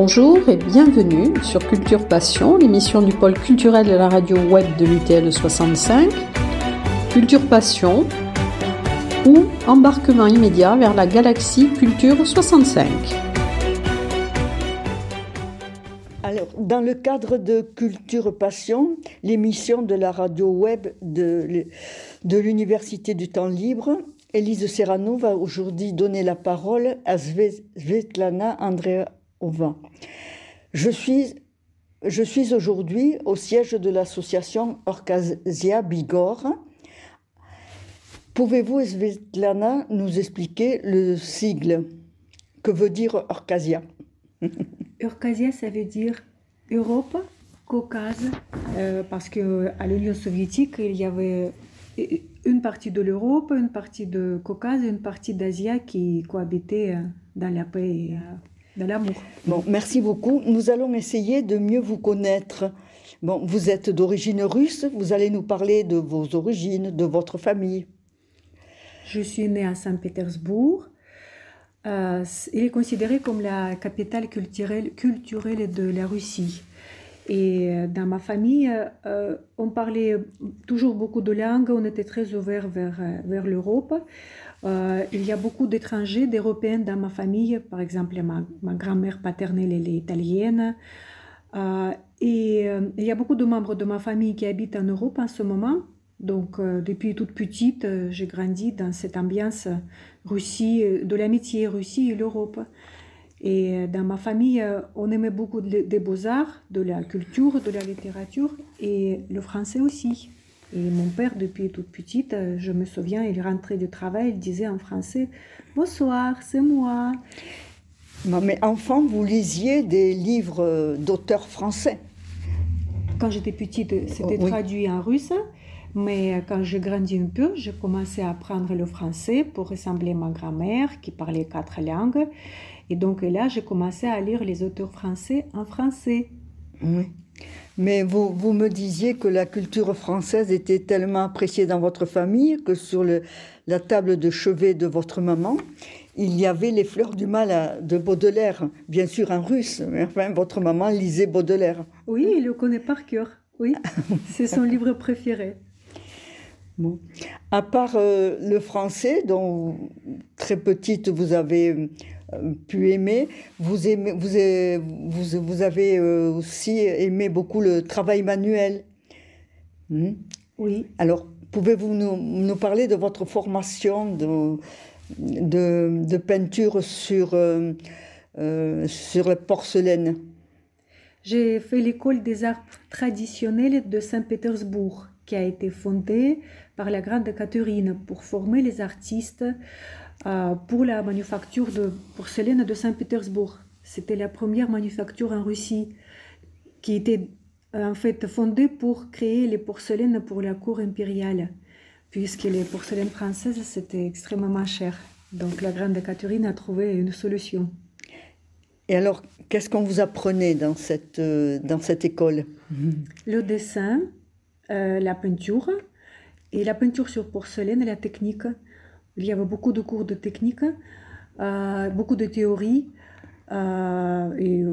Bonjour et bienvenue sur Culture Passion, l'émission du pôle culturel de la radio web de l'UTL 65. Culture Passion ou embarquement immédiat vers la galaxie Culture 65. Alors, dans le cadre de Culture Passion, l'émission de la radio web de, de l'Université du Temps Libre, Élise Serrano va aujourd'hui donner la parole à Svetlana Andreeva. Je suis, aujourd'hui au siège de l'association Orcasia Bigor. Pouvez-vous, Svetlana, nous expliquer le sigle? Que veut dire Orcasia? Orcasia, ça veut dire Europe, Caucase, euh, parce qu'à l'Union soviétique, il y avait une partie de l'Europe, une partie de Caucase une partie d'Asie qui cohabitaient euh, dans la paix euh, l'amour. Bon, merci beaucoup. Nous allons essayer de mieux vous connaître. Bon, vous êtes d'origine russe, vous allez nous parler de vos origines, de votre famille. Je suis née à Saint-Pétersbourg. Euh, il est considéré comme la capitale culturelle, culturelle de la Russie. Et euh, dans ma famille, euh, on parlait toujours beaucoup de langues, on était très ouvert vers, euh, vers l'Europe. Il y a beaucoup d'étrangers, d'Européens dans ma famille. Par exemple, ma, ma grand-mère paternelle, elle est italienne. et il y a beaucoup de membres de ma famille qui habitent en Europe en ce moment. Donc, depuis toute petite, j'ai grandi dans cette ambiance Russie, de l'amitié Russie et l'Europe. Et euh, dans ma famille, euh, on aimait beaucoup des beaux-arts, de la culture, de la littérature et le français aussi. Et mon père, depuis toute petite, euh, je me souviens, il rentrait du travail, il disait en français Bonsoir, c'est moi. mais enfant, vous lisiez des livres d'auteurs français Quand j'étais petite, c'était traduit en russe. Mais quand j'ai grandi un peu, j'ai commencé à apprendre le français pour ressembler à ma grand-mère qui parlait quatre langues. Et donc là, j'ai commencé à lire les auteurs français en français. Oui. Mais vous, vous me disiez que la culture française était tellement appréciée dans votre famille que sur le, la table de chevet de votre maman, il y avait les fleurs du mal de Baudelaire, bien sûr en russe, mais enfin votre maman lisait Baudelaire. Oui, il le connaît par cœur, oui. C'est son livre préféré. Bon. À part euh, le français, dont très petite vous avez pu aimer. Vous, aimez, vous, vous, avez euh, aussi aimé beaucoup le travail manuel. Hmm? Oui. Alors, pouvez-vous nous, nous, parler de votre formation de, de, de peinture sur, euh, sur la porcelaine J'ai fait l'école des arts traditionnels de Saint-Pétersbourg, qui a été fondée par la grande Catherine pour former les artistes euh, pour la manufacture de porcelaine de Saint-Pétersbourg. C'était la première manufacture en Russie qui était en fait fondée pour créer les porcelaines pour la cour impériale, puisque les porcelaines françaises c'était extrêmement cher. Donc la grande Catherine a trouvé une solution. Et alors, qu'est-ce qu'on vous apprenait dans cette, euh, dans cette école? Le dessin, euh, la peinture, et la peinture sur porcelaine la technique. Il y avait beaucoup de cours de technique, euh, beaucoup de théories. Euh, et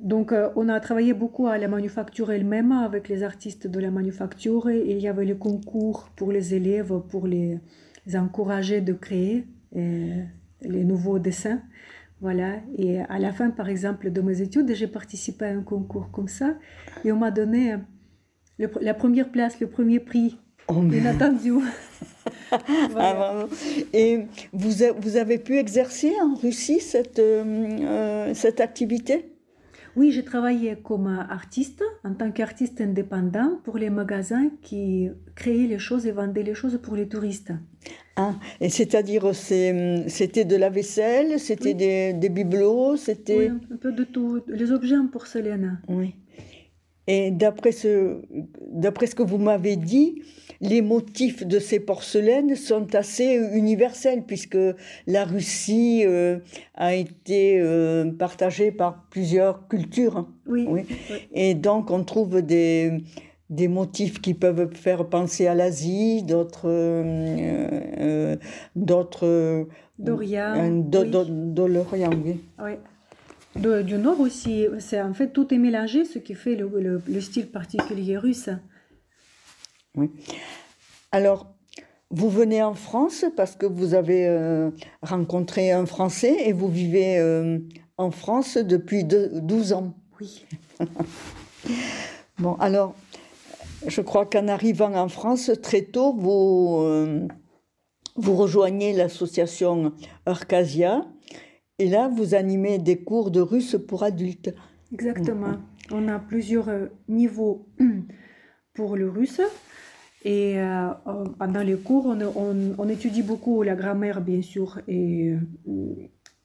donc, on a travaillé beaucoup à la manufacture elle-même avec les artistes de la manufacture. Et il y avait les concours pour les élèves, pour les encourager de créer les nouveaux dessins. Voilà. Et à la fin, par exemple, de mes études, j'ai participé à un concours comme ça. Et on m'a donné la première place, le premier prix. Oh, inattendu. Ah, et vous, vous avez pu exercer en Russie cette, euh, euh, cette activité? Oui, j'ai travaillé comme artiste, en tant qu'artiste indépendant pour les magasins qui créaient les choses et vendaient les choses pour les touristes. Ah, et c'est-à-dire c'était de la vaisselle, c'était des, des, bibelots, c'était... Oui, un peu de tout, les objets en porcelaine. Oui. Et d'après ce, d'après ce que vous m'avez dit, les motifs de ces porcelaines sont assez universels puisque la Russie euh, a été euh, partagée par plusieurs cultures. Oui, Et donc on trouve des, des motifs qui peuvent faire penser à l'Asie, d'autres... d'autres D'Orient. De, oui. Du nord aussi. C'est en fait tout est mélangé, ce qui fait le, le, style particulier russe. Oui. Alors, vous venez en France parce que vous avez euh, rencontré un Français et vous vivez euh, en France depuis 12 ans. Oui. bon, alors, je crois qu'en arrivant en France, très tôt, vous, euh, vous rejoignez l'association Arcasia et là, vous animez des cours de russe pour adultes. Exactement. On a plusieurs euh, niveaux pour le russe. Et euh, pendant les cours, on, étudie beaucoup la grammaire, bien sûr, et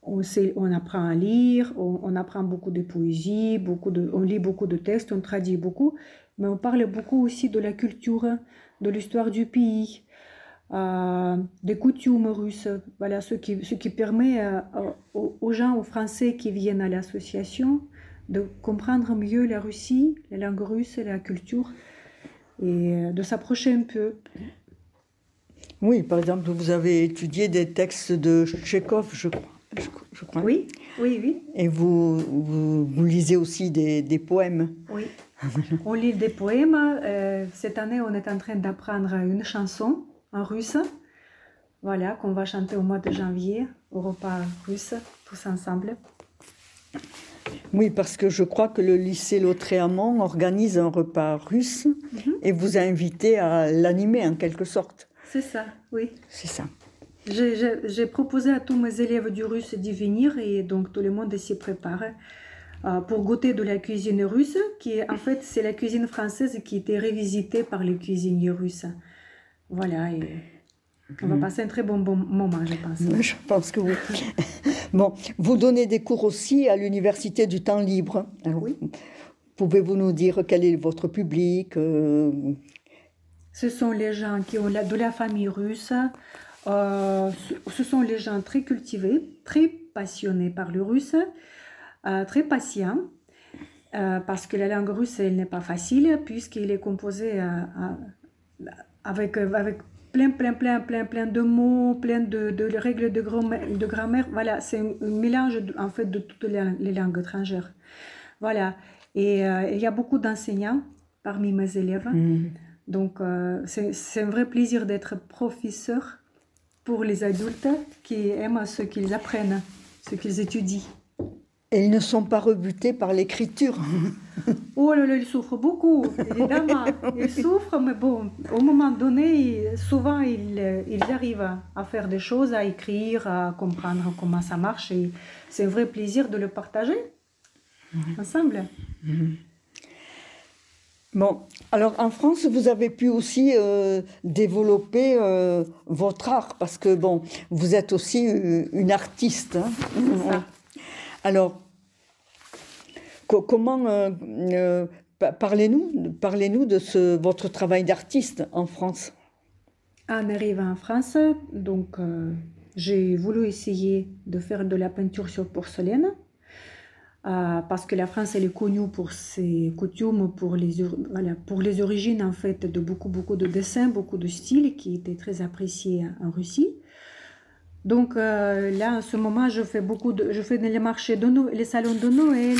on, sait, on apprend à lire, on, apprend beaucoup de poésie, beaucoup de, on lit beaucoup de textes, on traduit beaucoup, mais on parle beaucoup aussi de la culture, de l'histoire du pays, euh, des coutumes russes. Voilà ce qui, ce qui permet euh, aux, gens, aux Français qui viennent à l'association, de comprendre mieux la Russie, la langue russe, la culture, et euh, de s'approcher un peu. Oui, par exemple, vous avez étudié des textes de Tchékov, je crois. Je, crois. Oui, oui, oui. Et vous, vous, lisez aussi des, des poèmes. Oui. on lit des poèmes. Euh, cette année, on est en train d'apprendre une chanson en russe. Voilà, qu'on va chanter au mois de janvier au repas russe, tous ensemble. Oui, parce que je crois que le lycée Lautréamont organise un repas russe mhm. et vous a invité à l'animer en quelque sorte. C'est ça, oui. C'est ça. J'ai proposé à tous mes élèves du russe d'y venir et donc tout le monde s'y prépare. Euh, pour goûter de la cuisine russe, qui en fait c'est la cuisine française qui était révisitée par les cuisiniers russes. Voilà, et on va mm. passer un très bon, bon moment, je pense. Je pense que oui. bon, vous donnez des cours aussi à l'Université du temps libre. oui. Pouvez-vous nous dire quel est votre public euh? Ce sont les gens qui ont la, de la famille russe. Euh, ce sont les gens très cultivés, très passionnés par le russe. Euh, très patient, euh, parce que la langue russe, elle n'est pas facile, puisqu'il est composé euh, avec, avec plein, plein, plein, plein, plein de mots, plein de, de règles de, grammaire. De grammaire. Voilà, c'est un mélange en fait de toutes les, langues étrangères. Voilà. Et il y a beaucoup d'enseignants parmi mes élèves. Mm. Donc, c'est un vrai plaisir d'être professeur pour les adultes qui aiment ce qu'ils apprennent, ce qu'ils étudient. Et ils ne sont pas rebutés par l'écriture. oh là là, ils souffrent beaucoup, évidemment. Ils souffrent, mais bon, au moment donné, souvent, ils, ils arrivent à faire des choses, à écrire, à comprendre comment ça marche. Et c'est un vrai plaisir de le partager ensemble. Bon, alors en France, vous avez pu aussi euh, développer euh, votre art parce que bon, vous êtes aussi euh, une artiste. Hein. Alors, comment euh, euh, parlez-nous, parlez-nous de votre travail d'artiste en France? En arrivant en France, donc euh, j'ai voulu essayer de faire de la peinture sur porcelaine. parce que la France elle est connue pour ses coutumes, pour les, voilà, pour les origines en fait de beaucoup beaucoup de dessins, beaucoup de styles qui étaient très appréciés en Russie. Donc euh, là, en ce moment, je fais beaucoup de, je fais les marchés de les salons de Noël,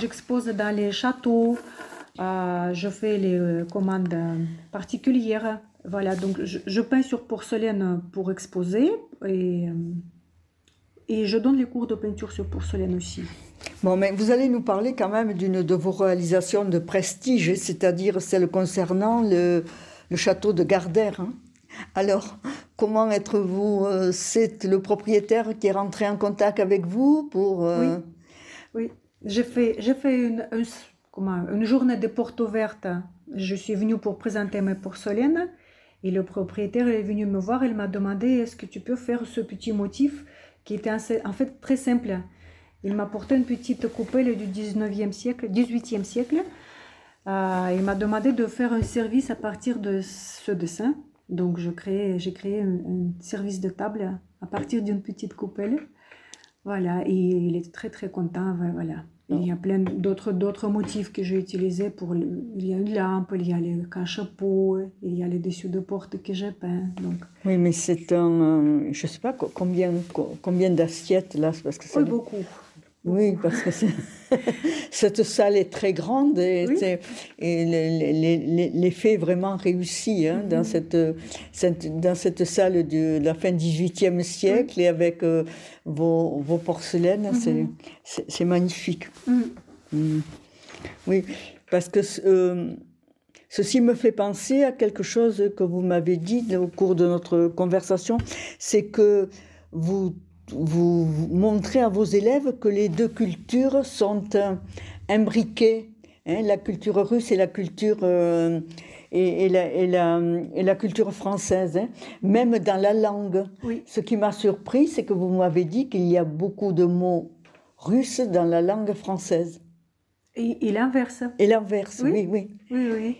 j'expose dans les châteaux, euh, je fais les euh, commandes particulières. Voilà, donc je, peins sur porcelaine pour exposer et, et je donne les cours de peinture sur porcelaine aussi. Bon, mais vous allez nous parler quand même d'une de vos réalisations de prestige, c'est-à-dire celle concernant le, le château de Gardère. Hein. Alors, comment êtes-vous euh, C'est le propriétaire qui est rentré en contact avec vous pour... Euh, oui, j'ai fait, fait une, une, journée de porte ouverte. Je suis venue pour présenter mes porcelaines et le propriétaire est venu me voir. Il m'a demandé est-ce que tu peux faire ce petit motif qui était en fait très simple. Il m'a porté une petite coupelle du 19e siècle, 18e siècle. Euh, il m'a demandé de faire un service à partir de ce dessin. Donc, j'ai créé un, service de table à partir d'une petite coupelle. Voilà, et il est très très content. Voilà. Il y a plein d'autres, d'autres motifs que j'ai utilisés pour. il y a une lampe, il y a les cache-pots, il y a les dessus de porte que j'ai peint. Donc. Oui, mais c'est un. Euh, je ne sais pas combien, combien d'assiettes là, parce que ça. Oui, beaucoup. Oui, parce que cette salle est très grande et, l'effet est vraiment réussi hein, dans, cette, dans cette salle de, la fin du XVIIIe siècle et avec euh, vos, porcelaines, mm-hmm. c'est magnifique. Mm. Oui, parce que euh, ceci me fait penser à quelque chose que vous m'avez dit au cours de notre conversation, c'est que vous vous montrez à vos élèves que les deux cultures sont euh, imbriquées, hein, la culture russe et la culture euh, et, la, et, la, et, la, culture française, hein, même dans la langue. Ce qui m'a surpris, c'est que vous m'avez dit qu'il y a beaucoup de mots russes dans la langue française. Et, l'inverse. Et l'inverse, oui. oui. oui, oui.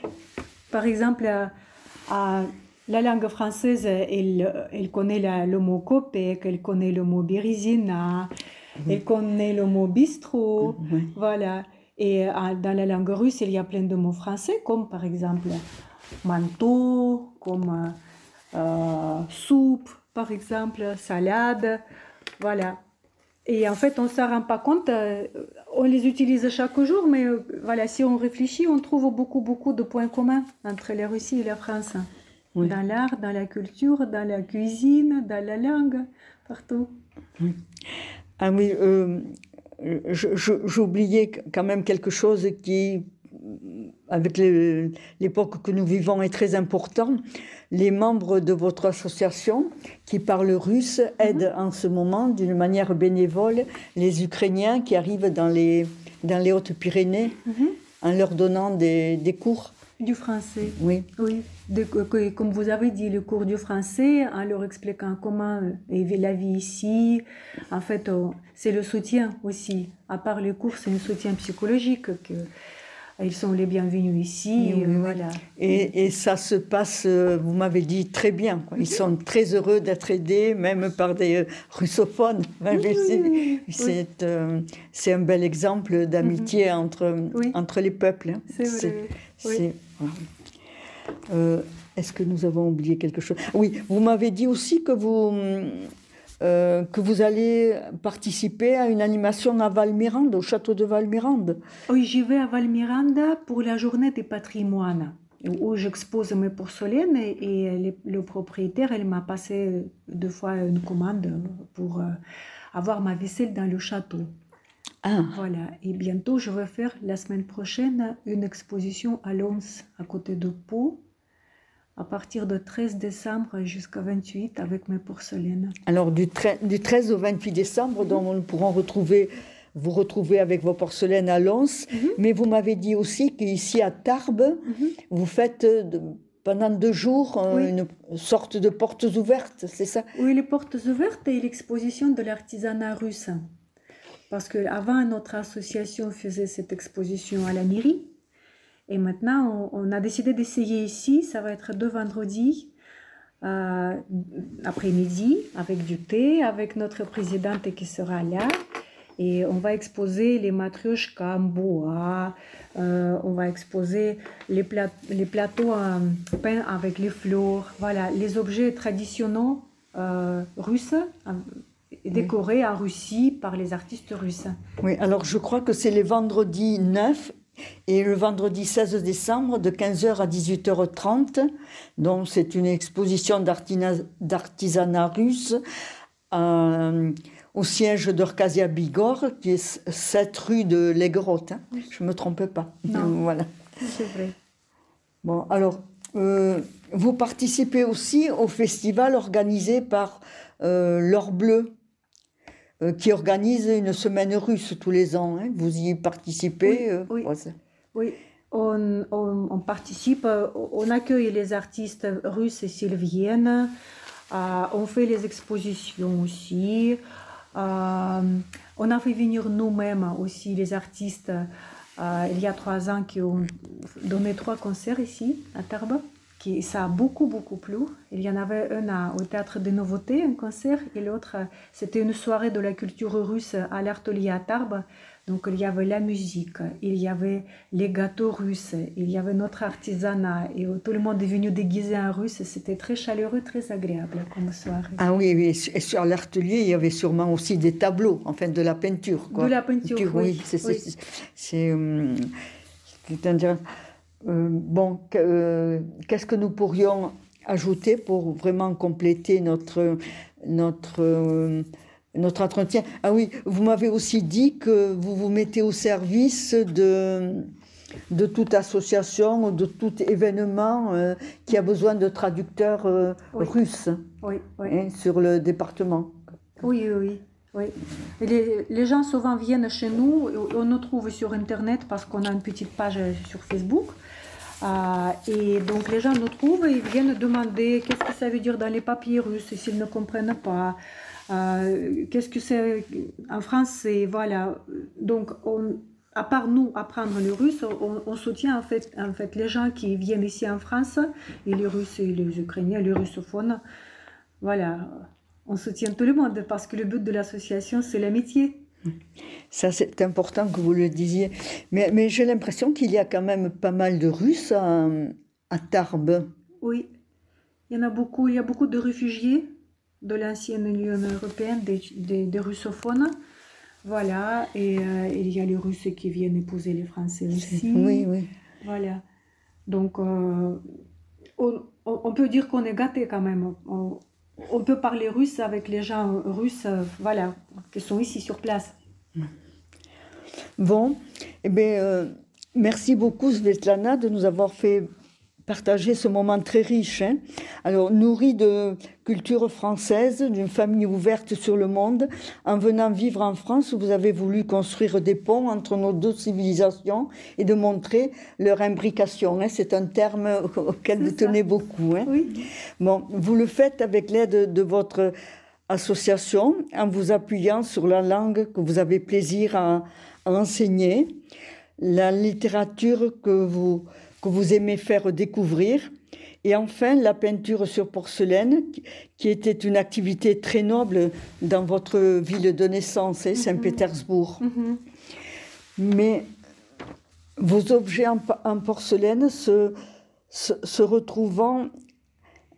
Par exemple, à la langue française, elle, elle connaît le mot copec, elle connaît le mot birizina, mhm. elle connaît le mot bistrot, mhm, voilà. Et euh, dans la langue russe, il y a plein de mots français, comme par exemple manteau, comme euh, soupe, par exemple, salade, voilà. Et en fait, on ne s'en rend pas compte, euh, on les utilise chaque jour, mais voilà, si on réfléchit, on trouve beaucoup, beaucoup de points communs entre la Russie et la France dans l'art, dans la culture, dans la cuisine, dans la langue, partout. Ah oui, euh, j'oubliais quand même quelque chose qui, avec l'époque que nous vivons, est très important. Les membres de votre association qui parlent russe aident mhm. en ce moment, d'une manière bénévole, les Ukrainiens qui arrivent dans les, dans les Hautes-Pyrénées mhm. en leur donnant des, des cours. Du français. Oui. Oui. De, comme vous avez dit, le cours du français, en leur expliquant comment est la vie ici. En fait, oh, c'est le soutien aussi. À part le cours, c'est un soutien psychologique. Que, ils sont les bienvenus ici. voilà. Et, et, ça se passe, euh, vous m'avez dit, très bien. Ils sont très heureux d'être aidés, même par des euh, russophones. C'est euh, c'est un bel exemple d'amitié mhm. entre, entre les peuples. Hein. C'est vrai. Euh, est-ce que nous avons oublié quelque chose? Oui, vous m'avez dit aussi que vous, euh, que vous allez participer à une animation à Valmirande, au château de Valmirande. Oui, j'y vais à Valmirande pour la journée des patrimoines, où j'expose mes porcelaines et, le propriétaire, elle m'a passé deux fois une commande pour euh, avoir ma vaisselle dans le château. Ah. Voilà, et bientôt je vais faire la semaine prochaine une exposition à Lons, à côté de Pau, à partir de 13 décembre jusqu'à 28 avec mes porcelaines. Alors du, du 13 au 28 décembre, donc nous pourrons retrouver, vous retrouver avec vos porcelaines à Lons, mhm. mais vous m'avez dit aussi qu'ici à Tarbes, mhm. vous faites... pendant deux jours une sorte de portes ouvertes, c'est ça? Oui, les portes ouvertes et l'exposition de l'artisanat russe. Parce qu'avant, notre association faisait cette exposition à la mairie. Et maintenant, on, a décidé d'essayer ici. Ça va être deux vendredis euh, après-midi avec du thé, avec notre présidente qui sera là. Et on va exposer les matrioshkas en bois, euh, on va exposer les, plateaux peints avec les fleurs, voilà, les objets traditionnels euh, russes décoré en Russie par les artistes russes. Oui, alors je crois que c'est les vendredis 9 et le vendredi 16 décembre de 15h à 18h30. Donc c'est une exposition d'artisanat russe euh, au siège d'Orcasia Bigor, qui est 7 rue de l'Aigrotte. Hein. Je ne me trompe pas. Non, voilà. C'est vrai. Bon, alors, euh, vous participez aussi au festival organisé par euh, L'Or Bleu. Euh, qui organise une semaine russe tous les ans. Hein. Vous y participez Oui, euh, oui. On, on, participe, euh, on accueille les artistes russes et s'ils viennent. on fait les expositions aussi. on a fait venir nous-mêmes aussi les artistes il y a trois ans qui ont donné trois concerts ici à Tarbes. Qui, ça a beaucoup, beaucoup plu. Il y en avait un au Théâtre des Nouveautés, un concert, et l'autre, c'était une soirée de la culture russe à l'Artelier à Tarbes. Donc il y avait la musique, il y avait les gâteaux russes, il y avait notre artisanat, et tout le monde est venu déguisé en russe. C'était très chaleureux, très agréable comme soirée. Ah oui, oui. et sur l'Artelier, il y avait sûrement aussi des tableaux, enfin de la peinture. Quoi. De la peinture, oui. C'est... Hum, euh, bon, euh, qu'est-ce que nous pourrions ajouter pour vraiment compléter notre, notre, euh, notre entretien? Ah oui, vous m'avez aussi dit que vous vous mettez au service de, de toute association, de tout événement qui a besoin de traducteurs russes hein, sur le département. Oui, oui. Oui. Les, les, gens souvent viennent chez nous, on nous trouve sur Internet parce qu'on a une petite page sur Facebook. Euh, et donc les gens nous trouvent et ils viennent demander qu'est-ce que ça veut dire dans les papiers russes s'ils ne comprennent pas. Euh, qu'est-ce que c'est en français, voilà. Donc on, à part nous apprendre le russe, on, soutient en fait, les gens qui viennent ici en France, et les Russes les Ukrainiens, les russophones. Voilà, on soutient tout le monde parce que le but de l'association, c'est l'amitié. Ça, c'est important que vous le disiez. Mais, mais j'ai l'impression qu'il y a quand même pas mal de Russes à, à, Tarbes. Oui, il y en a beaucoup. Il y a beaucoup de réfugiés de l'ancienne Union européenne, des, des, russophones. Voilà, et euh, il y a les Russes qui viennent épouser les Français aussi. Oui, oui. Voilà. Donc, euh, on, on, peut dire qu'on est gâté quand même. On, on peut parler russe avec les gens russes, euh, voilà, qui sont ici sur place. Bon, eh bien, euh, merci beaucoup Svetlana de nous avoir fait partager ce moment très riche. Hein. Alors, nourri de culture française, d'une famille ouverte sur le monde, en venant vivre en France, vous avez voulu construire des ponts entre nos deux civilisations et de montrer leur imbrication. Hein. C'est un terme auquel vous tenez beaucoup. Hein. Oui. Bon, vous le faites avec l'aide de votre association, en vous appuyant sur la langue que vous avez plaisir à, à enseigner, la littérature que vous que vous aimez faire découvrir. Et enfin, la peinture sur porcelaine, qui était une activité très noble dans votre ville de naissance, hein, Saint-Pétersbourg. Mhm. Mhm. Mais vos objets en, porcelaine se, se, retrouvant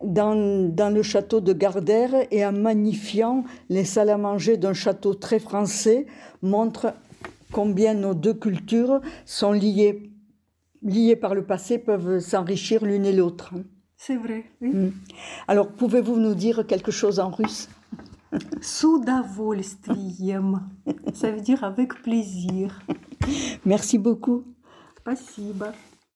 dans, dans, le château de Gardère et en magnifiant les salles à manger d'un château très français, montrent combien nos deux cultures sont liées liées par le passé peuvent s'enrichir l'une et l'autre. C'est vrai, oui. Mm. Alors, pouvez-vous nous dire quelque chose en russe С Ça veut dire avec plaisir. Merci beaucoup. Спасибо.